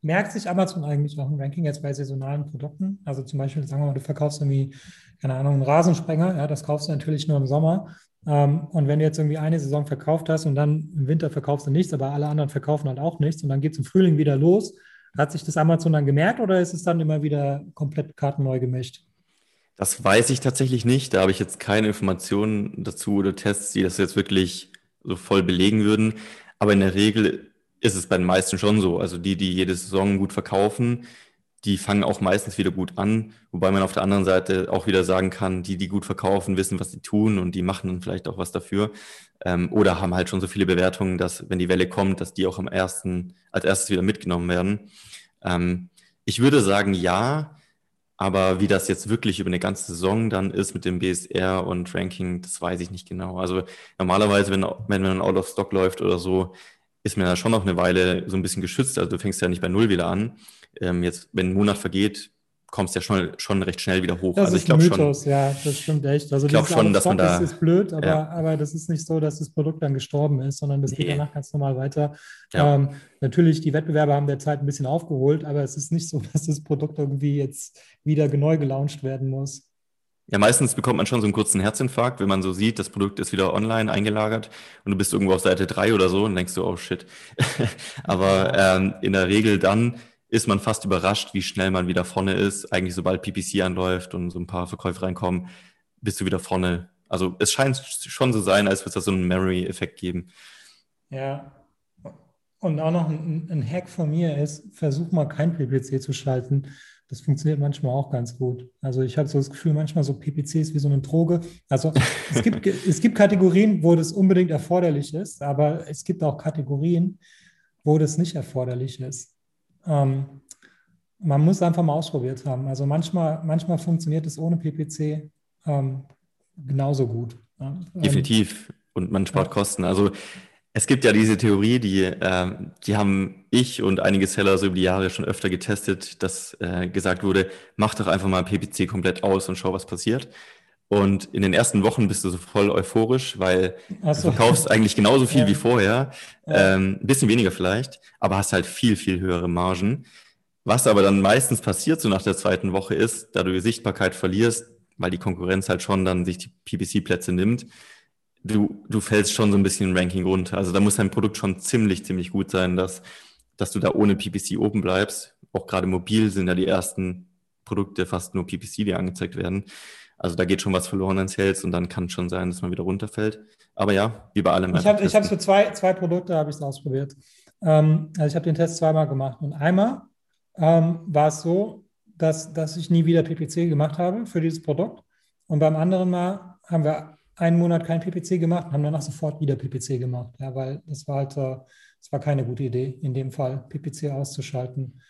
Merkt sich Amazon eigentlich auch ein Ranking jetzt bei saisonalen Produkten? Also zum Beispiel, sagen wir mal, du verkaufst irgendwie, keine Ahnung, einen Rasensprenger, ja, das kaufst du natürlich nur im Sommer. Ähm, und wenn du jetzt irgendwie eine Saison verkauft hast und dann im Winter verkaufst du nichts, aber alle anderen verkaufen halt auch nichts und dann geht es im Frühling wieder los, hat sich das Amazon dann gemerkt oder ist es dann immer wieder komplett kartenneu gemischt? Das weiß ich tatsächlich nicht. Da habe ich jetzt keine Informationen dazu oder Tests, die das jetzt wirklich so voll belegen würden. Aber in der Regel ist es bei den meisten schon so. Also die, die jede Saison gut verkaufen, die fangen auch meistens wieder gut an. Wobei man auf der anderen Seite auch wieder sagen kann, die, die gut verkaufen, wissen, was sie tun und die machen dann vielleicht auch was dafür. Ähm, oder haben halt schon so viele Bewertungen, dass, wenn die Welle kommt, dass die auch am ersten, als erstes wieder mitgenommen werden. Ähm, ich würde sagen, ja. Aber wie das jetzt wirklich über eine ganze Saison dann ist mit dem BSR und Ranking, das weiß ich nicht genau. Also normalerweise, wenn, wenn man out of stock läuft oder so, ist man ja schon noch eine Weile so ein bisschen geschützt. Also du fängst ja nicht bei Null wieder an. Ähm, jetzt, wenn ein Monat vergeht, kommst du ja schon, schon recht schnell wieder hoch. Das also ist ich glaube Mythos, schon, ja, das stimmt echt. Also ich glaube schon, dass man da... Das ist blöd, aber, ja. aber das ist nicht so, dass das Produkt dann gestorben ist, sondern das nee. geht danach ganz normal weiter. Ja. Ähm, natürlich, die Wettbewerber haben derzeit ein bisschen aufgeholt, aber es ist nicht so, dass das Produkt irgendwie jetzt wieder neu gelauncht werden muss. Ja, meistens bekommt man schon so einen kurzen Herzinfarkt, wenn man so sieht, das Produkt ist wieder online eingelagert und du bist irgendwo auf Seite drei oder so und denkst du, oh shit. Aber ähm, in der Regel dann ist man fast überrascht, wie schnell man wieder vorne ist. Eigentlich sobald PPC anläuft und so ein paar Verkäufe reinkommen, bist du wieder vorne. Also es scheint schon so sein, als würde es da so einen Memory-Effekt geben. Ja. Und auch noch ein, ein Hack von mir ist, versuch mal kein PPC zu schalten das funktioniert manchmal auch ganz gut. Also ich habe so das Gefühl, manchmal so PPCs wie so eine Droge. Also es gibt, es gibt Kategorien, wo das unbedingt erforderlich ist, aber es gibt auch Kategorien, wo das nicht erforderlich ist. Ähm, man muss einfach mal ausprobiert haben. Also manchmal, manchmal funktioniert es ohne PPC ähm, genauso gut. Ja. Definitiv. Und man spart ja. Kosten. Also es gibt ja diese Theorie, die, äh, die haben ich und einige Seller so über die Jahre schon öfter getestet, dass äh, gesagt wurde, mach doch einfach mal PPC komplett aus und schau, was passiert. Und in den ersten Wochen bist du so voll euphorisch, weil so. du verkaufst eigentlich genauso viel ja. wie vorher, ja. ähm, ein bisschen weniger vielleicht, aber hast halt viel, viel höhere Margen. Was aber dann meistens passiert, so nach der zweiten Woche, ist, da du die Sichtbarkeit verlierst, weil die Konkurrenz halt schon dann sich die PPC-Plätze nimmt, du, du fällst schon so ein bisschen im Ranking runter. Also da muss dein Produkt schon ziemlich, ziemlich gut sein, dass, dass du da ohne PPC oben bleibst. Auch gerade mobil sind ja die ersten Produkte fast nur PPC, die angezeigt werden. Also da geht schon was verloren an Sales und dann kann es schon sein, dass man wieder runterfällt. Aber ja, wie bei allem. Ich habe es für zwei, zwei Produkte habe ich es ausprobiert. Ähm, also ich habe den Test zweimal gemacht und einmal ähm, war es so, dass, dass ich nie wieder PPC gemacht habe für dieses Produkt. Und beim anderen Mal haben wir einen Monat kein PPC gemacht und haben danach sofort wieder PPC gemacht, ja, weil das war halt, äh, das war keine gute Idee, in dem Fall PPC auszuschalten.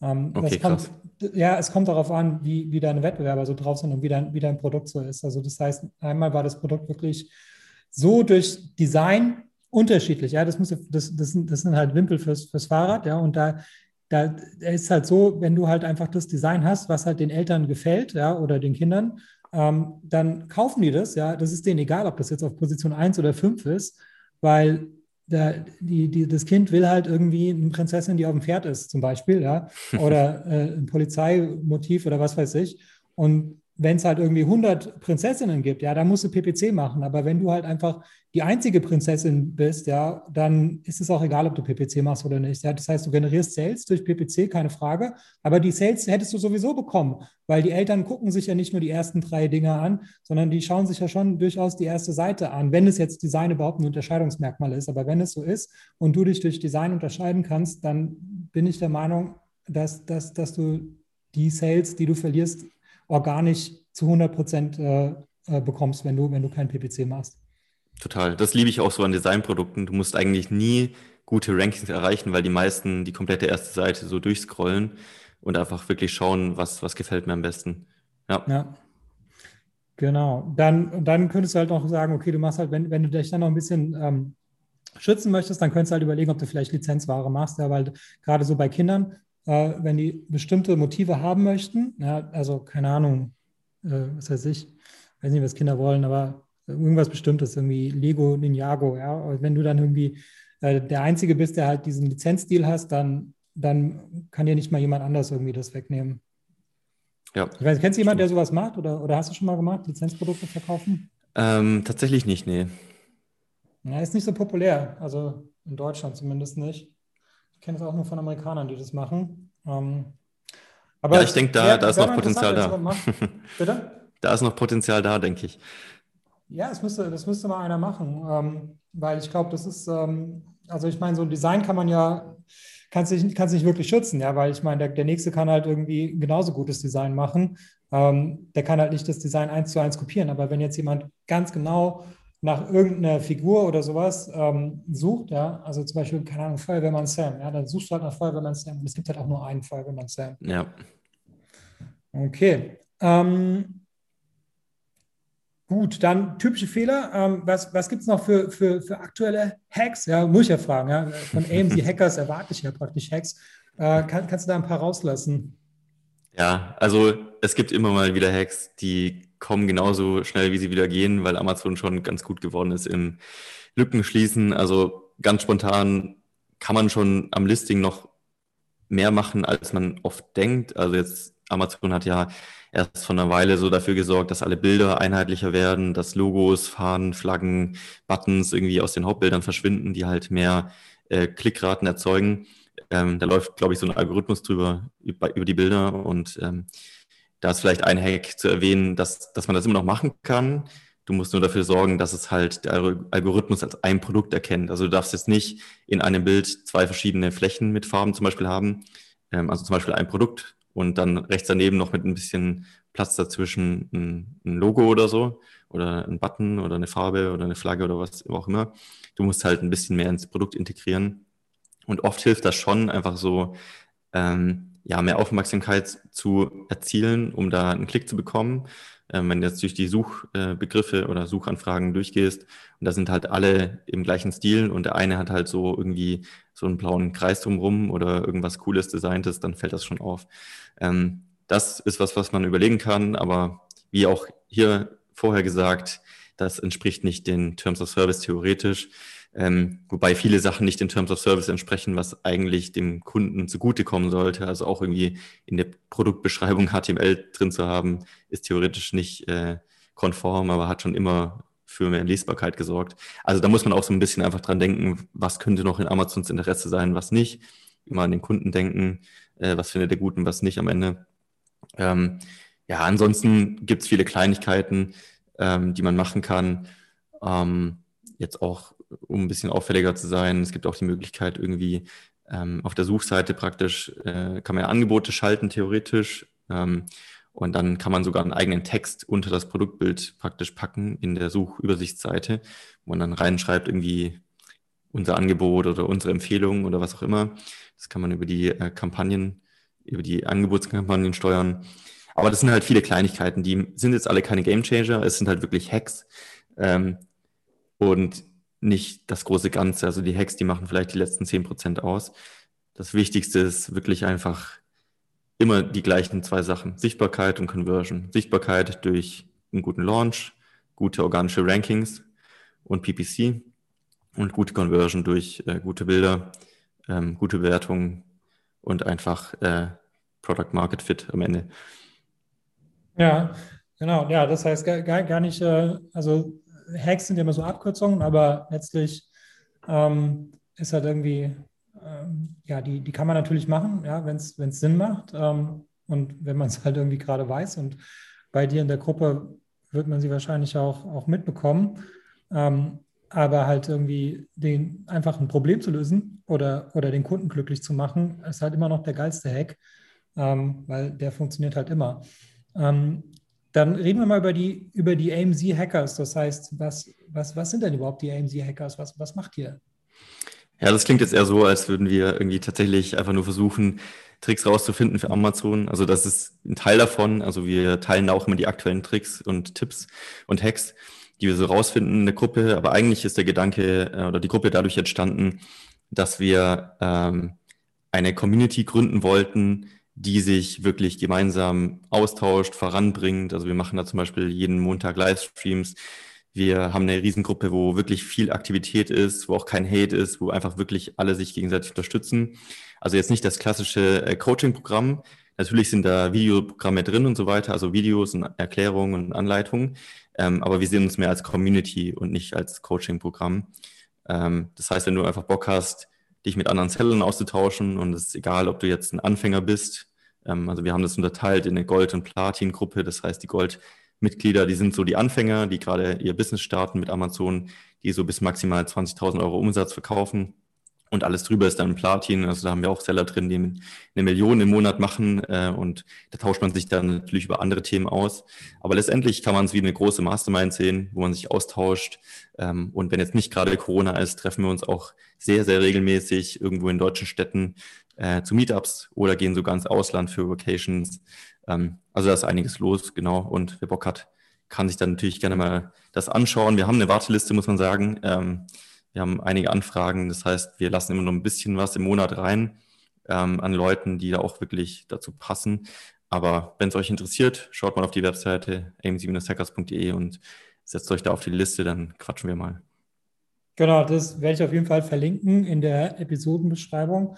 Ähm, okay, kommt, ja, es kommt darauf an, wie, wie deine Wettbewerber so drauf sind und wie dein, wie dein Produkt so ist. Also das heißt, einmal war das Produkt wirklich so durch Design unterschiedlich. Ja, das, muss, das, das, sind, das sind halt Wimpel fürs, fürs Fahrrad, ja, und da, da ist halt so, wenn du halt einfach das Design hast, was halt den Eltern gefällt, ja, oder den Kindern, ähm, dann kaufen die das, ja, das ist denen egal, ob das jetzt auf Position 1 oder 5 ist, weil der, die, die, das Kind will halt irgendwie eine Prinzessin, die auf dem Pferd ist, zum Beispiel, ja, oder äh, ein Polizeimotiv oder was weiß ich. Und wenn es halt irgendwie 100 Prinzessinnen gibt, ja, dann musst du PPC machen. Aber wenn du halt einfach die einzige Prinzessin bist, ja, dann ist es auch egal, ob du PPC machst oder nicht. Ja, das heißt, du generierst Sales durch PPC, keine Frage. Aber die Sales hättest du sowieso bekommen, weil die Eltern gucken sich ja nicht nur die ersten drei Dinge an, sondern die schauen sich ja schon durchaus die erste Seite an, wenn es jetzt Design überhaupt ein Unterscheidungsmerkmal ist. Aber wenn es so ist und du dich durch Design unterscheiden kannst, dann bin ich der Meinung, dass, dass, dass du die Sales, die du verlierst, organisch zu 100 Prozent äh, äh, bekommst, wenn du, wenn du kein PPC machst. Total. Das liebe ich auch so an Designprodukten. Du musst eigentlich nie gute Rankings erreichen, weil die meisten die komplette erste Seite so durchscrollen und einfach wirklich schauen, was, was gefällt mir am besten. Ja. ja. Genau. Dann, dann könntest du halt auch sagen, okay, du machst halt, wenn, wenn du dich dann noch ein bisschen ähm, schützen möchtest, dann könntest du halt überlegen, ob du vielleicht Lizenzware machst, ja, weil gerade so bei Kindern, äh, wenn die bestimmte Motive haben möchten, ja, also keine Ahnung, äh, was weiß ich, weiß nicht, was Kinder wollen, aber irgendwas Bestimmtes, irgendwie Lego, Ninjago, ja. Und wenn du dann irgendwie äh, der Einzige bist, der halt diesen Lizenzdeal hast, dann, dann kann dir nicht mal jemand anders irgendwie das wegnehmen. Ja. Ich weiß, kennst du jemanden, der sowas macht oder, oder hast du schon mal gemacht, Lizenzprodukte verkaufen? Ähm, tatsächlich nicht, nee. Ja, ist nicht so populär, also in Deutschland zumindest nicht. Ich kenne es auch nur von Amerikanern, die das machen. Ähm, aber ja, ich denke, da, da ist noch Potenzial da. Bitte? Da ist noch Potenzial da, denke ich. Ja, das müsste, das müsste mal einer machen, ähm, weil ich glaube, das ist, ähm, also ich meine, so ein Design kann man ja, kann sich nicht, nicht wirklich schützen, ja, weil ich meine, der, der nächste kann halt irgendwie genauso gutes Design machen. Ähm, der kann halt nicht das Design eins zu eins kopieren, aber wenn jetzt jemand ganz genau nach irgendeiner Figur oder sowas ähm, sucht, ja, also zum Beispiel, keine Ahnung, Feuerwehrmann Sam, ja, dann suchst du halt nach Feuerwehrmann Sam und es gibt halt auch nur einen Feuerwehrmann Sam. Ja. Okay. Ähm, gut, dann typische Fehler. Ähm, was was gibt es noch für, für, für aktuelle Hacks? Ja, muss ich ja fragen. Ja? Von AMC Hackers erwarte ich ja praktisch Hacks. Äh, kann, kannst du da ein paar rauslassen? Ja, also es gibt immer mal wieder Hacks, die kommen genauso schnell, wie sie wieder gehen, weil Amazon schon ganz gut geworden ist im Lücken schließen. Also ganz spontan kann man schon am Listing noch mehr machen, als man oft denkt. Also jetzt Amazon hat ja erst vor einer Weile so dafür gesorgt, dass alle Bilder einheitlicher werden, dass Logos, Fahnen, Flaggen, Buttons irgendwie aus den Hauptbildern verschwinden, die halt mehr äh, Klickraten erzeugen. Ähm, da läuft, glaube ich, so ein Algorithmus drüber über, über die Bilder und ähm, da ist vielleicht ein Hack zu erwähnen, dass, dass man das immer noch machen kann. Du musst nur dafür sorgen, dass es halt der Algorithmus als ein Produkt erkennt. Also du darfst jetzt nicht in einem Bild zwei verschiedene Flächen mit Farben zum Beispiel haben. Ähm, also zum Beispiel ein Produkt und dann rechts daneben noch mit ein bisschen Platz dazwischen ein, Logo oder so oder ein Button oder eine Farbe oder eine Flagge oder was auch immer. Du musst halt ein bisschen mehr ins Produkt integrieren. Und oft hilft das schon, einfach so ähm, ja, mehr Aufmerksamkeit zu erzielen, um da einen Klick zu bekommen. Ähm, wenn du jetzt durch die Suchbegriffe oder Suchanfragen durchgehst und da sind halt alle im gleichen Stil und der eine hat halt so irgendwie so einen blauen Kreis drumrum oder irgendwas Cooles Designtes, dann fällt das schon auf. Ähm, das ist was, was man überlegen kann, aber wie auch hier vorher gesagt, das entspricht nicht den Terms of Service theoretisch. Ähm, wobei viele Sachen nicht in Terms of Service entsprechen, was eigentlich dem Kunden zugutekommen sollte. Also auch irgendwie in der Produktbeschreibung HTML drin zu haben, ist theoretisch nicht äh, konform, aber hat schon immer für mehr Lesbarkeit gesorgt. Also da muss man auch so ein bisschen einfach dran denken, was könnte noch in Amazons Interesse sein, was nicht. Immer an den Kunden denken, äh, was findet der gut und was nicht am Ende. Ähm, ja, ansonsten gibt es viele Kleinigkeiten, ähm, die man machen kann. Ähm, jetzt auch um ein bisschen auffälliger zu sein. Es gibt auch die Möglichkeit, irgendwie ähm, auf der Suchseite praktisch, äh, kann man ja Angebote schalten, theoretisch. Ähm, und dann kann man sogar einen eigenen Text unter das Produktbild praktisch packen in der Suchübersichtsseite, wo man dann reinschreibt, irgendwie unser Angebot oder unsere Empfehlung oder was auch immer. Das kann man über die äh, Kampagnen, über die Angebotskampagnen steuern. Aber das sind halt viele Kleinigkeiten, die sind jetzt alle keine Gamechanger, es sind halt wirklich Hacks. Ähm, und nicht das große Ganze. Also die Hacks, die machen vielleicht die letzten zehn Prozent aus. Das Wichtigste ist wirklich einfach immer die gleichen zwei Sachen. Sichtbarkeit und Conversion. Sichtbarkeit durch einen guten Launch, gute organische Rankings und PPC und gute Conversion durch äh, gute Bilder, ähm, gute Bewertungen und einfach äh, Product Market Fit am Ende. Ja, genau. Ja, das heißt gar, gar nicht, äh, also Hacks sind ja immer so Abkürzungen, aber letztlich ähm, ist halt irgendwie, ähm, ja, die, die kann man natürlich machen, ja, wenn es Sinn macht ähm, und wenn man es halt irgendwie gerade weiß. Und bei dir in der Gruppe wird man sie wahrscheinlich auch, auch mitbekommen. Ähm, aber halt irgendwie den einfach ein Problem zu lösen oder, oder den Kunden glücklich zu machen, ist halt immer noch der geilste Hack, ähm, weil der funktioniert halt immer. Ähm, dann reden wir mal über die, über die AMZ-Hackers. Das heißt, was, was, was sind denn überhaupt die AMZ-Hackers? Was, was macht ihr? Ja, das klingt jetzt eher so, als würden wir irgendwie tatsächlich einfach nur versuchen, Tricks rauszufinden für Amazon. Also das ist ein Teil davon. Also wir teilen auch immer die aktuellen Tricks und Tipps und Hacks, die wir so rausfinden in der Gruppe. Aber eigentlich ist der Gedanke äh, oder die Gruppe dadurch entstanden, dass wir ähm, eine Community gründen wollten, die sich wirklich gemeinsam austauscht, voranbringt. Also wir machen da zum Beispiel jeden Montag Livestreams. Wir haben eine Riesengruppe, wo wirklich viel Aktivität ist, wo auch kein Hate ist, wo einfach wirklich alle sich gegenseitig unterstützen. Also jetzt nicht das klassische äh, Coaching-Programm. Natürlich sind da Videoprogramme drin und so weiter, also Videos und Erklärungen und Anleitungen. Ähm, aber wir sehen uns mehr als Community und nicht als Coaching-Programm. Ähm, das heißt, wenn du einfach Bock hast, dich mit anderen Sellern auszutauschen und es ist egal, ob du jetzt ein Anfänger bist. Ähm, also wir haben das unterteilt in eine Gold- und Platin-Gruppe. Das heißt, die Gold-Mitglieder, die sind so die Anfänger, die gerade ihr Business starten mit Amazon, die so bis maximal 20.000 Euro Umsatz verkaufen. Und alles drüber ist dann Platin. Also da haben wir auch Seller drin, die eine Million im Monat machen. Äh, und da tauscht man sich dann natürlich über andere Themen aus. Aber letztendlich kann man es wie eine große Mastermind sehen, wo man sich austauscht. Ähm, und wenn jetzt nicht gerade Corona ist, treffen wir uns auch sehr, sehr regelmäßig irgendwo in deutschen Städten äh, zu Meetups oder gehen sogar ins Ausland für Vacations. Ähm, also da ist einiges los, genau. Und wer Bock hat, kann sich dann natürlich gerne mal das anschauen. Wir haben eine Warteliste, muss man sagen. Ähm, wir haben einige Anfragen. Das heißt, wir lassen immer noch ein bisschen was im Monat rein ähm, an Leuten, die da auch wirklich dazu passen. Aber wenn es euch interessiert, schaut mal auf die Webseite aim7-hackers.de und setzt euch da auf die Liste, dann quatschen wir mal. Genau, das werde ich auf jeden Fall verlinken in der Episodenbeschreibung.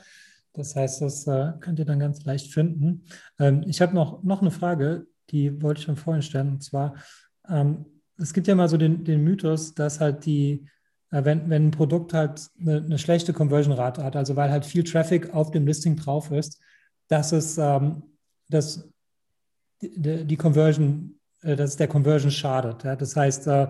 Das heißt, das äh, könnt ihr dann ganz leicht finden. Ähm, ich habe noch, noch eine Frage, die wollte ich schon vorhin stellen. Und zwar, ähm, es gibt ja mal so den, den Mythos, dass halt die äh, wenn, wenn ein Produkt halt eine, eine schlechte Conversion-Rate hat, also weil halt viel Traffic auf dem Listing drauf ist, dass es ähm, dass die, die Conversion, äh, dass der Conversion schadet. Ja? Das heißt, äh,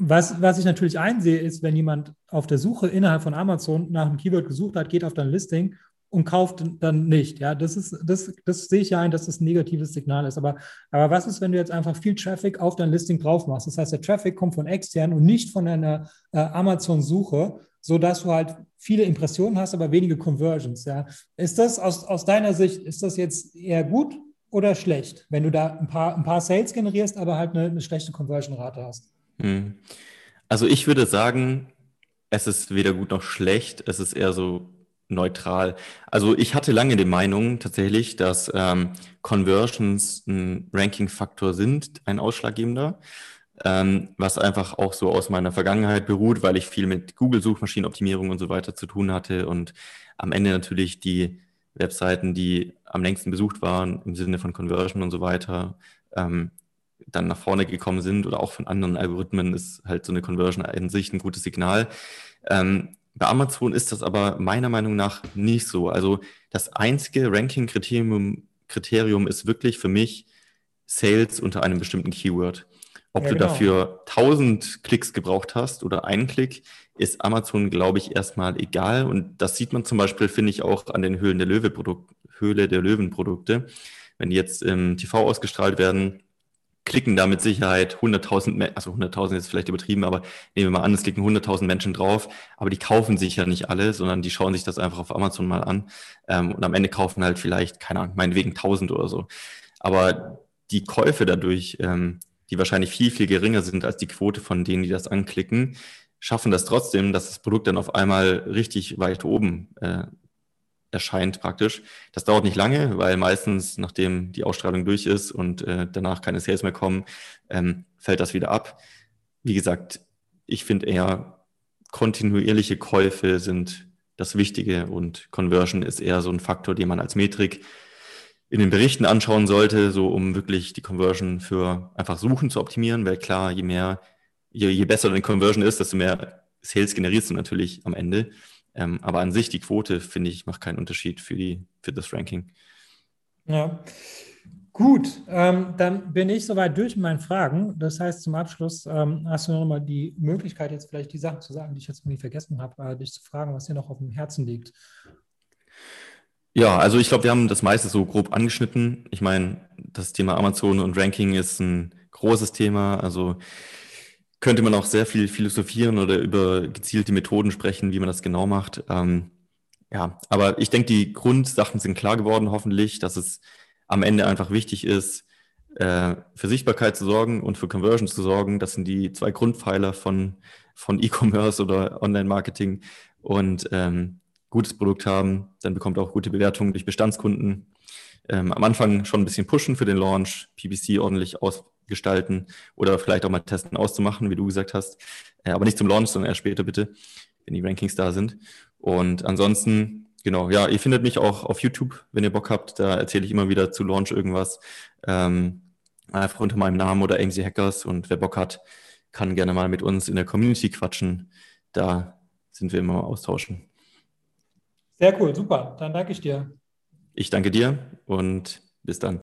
was, was ich natürlich einsehe, ist, wenn jemand auf der Suche innerhalb von Amazon nach einem Keyword gesucht hat, geht auf dein Listing und kauft dann nicht. Ja, das ist, das, das sehe ich ja ein, dass das ein negatives Signal ist. Aber, aber was ist, wenn du jetzt einfach viel Traffic auf dein Listing drauf machst? Das heißt, der Traffic kommt von extern und nicht von einer äh, Amazon-Suche, sodass du halt viele Impressionen hast, aber wenige Conversions. Ja, ist das aus, aus deiner Sicht, ist das jetzt eher gut oder schlecht, wenn du da ein paar, ein paar Sales generierst, aber halt eine, eine schlechte Conversion-Rate hast? Hm. Also ich würde sagen, es ist weder gut noch schlecht. Es ist eher so neutral. Also ich hatte lange die Meinung tatsächlich, dass ähm, Conversions ein Ranking-Faktor sind, ein ausschlaggebender, ähm, was einfach auch so aus meiner Vergangenheit beruht, weil ich viel mit Google-Suchmaschinenoptimierung und so weiter zu tun hatte und am Ende natürlich die Webseiten, die am längsten besucht waren im Sinne von Conversion und so weiter, ähm, dann nach vorne gekommen sind oder auch von anderen Algorithmen ist halt so eine Conversion in sich ein gutes Signal. Ähm, bei Amazon ist das aber meiner Meinung nach nicht so. Also das einzige Ranking-Kriterium Kriterium ist wirklich für mich Sales unter einem bestimmten Keyword. Ob ja, du genau. dafür 1000 Klicks gebraucht hast oder einen Klick, ist Amazon, glaube ich, erstmal egal. Und das sieht man zum Beispiel, finde ich, auch an den Höhlen der Löwe Höhle der Löwen Produkte. Wenn die jetzt im TV ausgestrahlt werden, klicken da mit Sicherheit 100.000, also 100.000 ist vielleicht übertrieben, aber nehmen wir mal an, es klicken 100.000 Menschen drauf, aber die kaufen sich ja nicht alle, sondern die schauen sich das einfach auf Amazon mal an ähm, und am Ende kaufen halt vielleicht, keine Ahnung, meinetwegen 1.000 oder so. Aber die Käufe dadurch, ähm, die wahrscheinlich viel, viel geringer sind als die Quote von denen, die das anklicken, schaffen das trotzdem, dass das Produkt dann auf einmal richtig weit oben äh, erscheint praktisch. Das dauert nicht lange, weil meistens, nachdem die Ausstrahlung durch ist und äh, danach keine Sales mehr kommen, ähm, fällt das wieder ab. Wie gesagt, ich finde eher, kontinuierliche Käufe sind das Wichtige und Conversion ist eher so ein Faktor, den man als Metrik in den Berichten anschauen sollte, so um wirklich die Conversion für einfach Suchen zu optimieren, weil klar, je mehr, je, je besser deine Conversion ist, desto mehr Sales generierst du natürlich am Ende. Ähm, aber an sich, die Quote, finde ich, macht keinen Unterschied für, die, für das Ranking. Ja. Gut, ähm, dann bin ich soweit durch mit meinen Fragen. Das heißt, zum Abschluss ähm, hast du noch mal die Möglichkeit, jetzt vielleicht die Sachen zu sagen, die ich jetzt irgendwie vergessen habe, äh, dich zu fragen, was dir noch auf dem Herzen liegt. Ja, also ich glaube, wir haben das meiste so grob angeschnitten. Ich meine, das Thema Amazon und Ranking ist ein großes Thema. Also könnte man auch sehr viel philosophieren oder über gezielte Methoden sprechen, wie man das genau macht. Ähm, ja, aber ich denke, die Grundsachen sind klar geworden, hoffentlich, dass es am Ende einfach wichtig ist, äh, für Sichtbarkeit zu sorgen und für Conversion zu sorgen. Das sind die zwei Grundpfeiler von, von E-Commerce oder Online-Marketing. Und ähm, gutes Produkt haben, dann bekommt auch gute Bewertungen durch Bestandskunden. Ähm, am Anfang schon ein bisschen pushen für den Launch, PPC ordentlich aus, gestalten oder vielleicht auch mal testen auszumachen, wie du gesagt hast. Äh, aber nicht zum Launch, sondern erst später bitte, wenn die Rankings da sind. Und ansonsten, genau, ja, ihr findet mich auch auf YouTube, wenn ihr Bock habt. Da erzähle ich immer wieder zu Launch irgendwas. Ähm, einfach unter meinem Namen oder AMC Hackers. Und wer Bock hat, kann gerne mal mit uns in der Community quatschen. Da sind wir immer austauschen. Sehr cool, super. Dann danke ich dir. Ich danke dir und bis dann.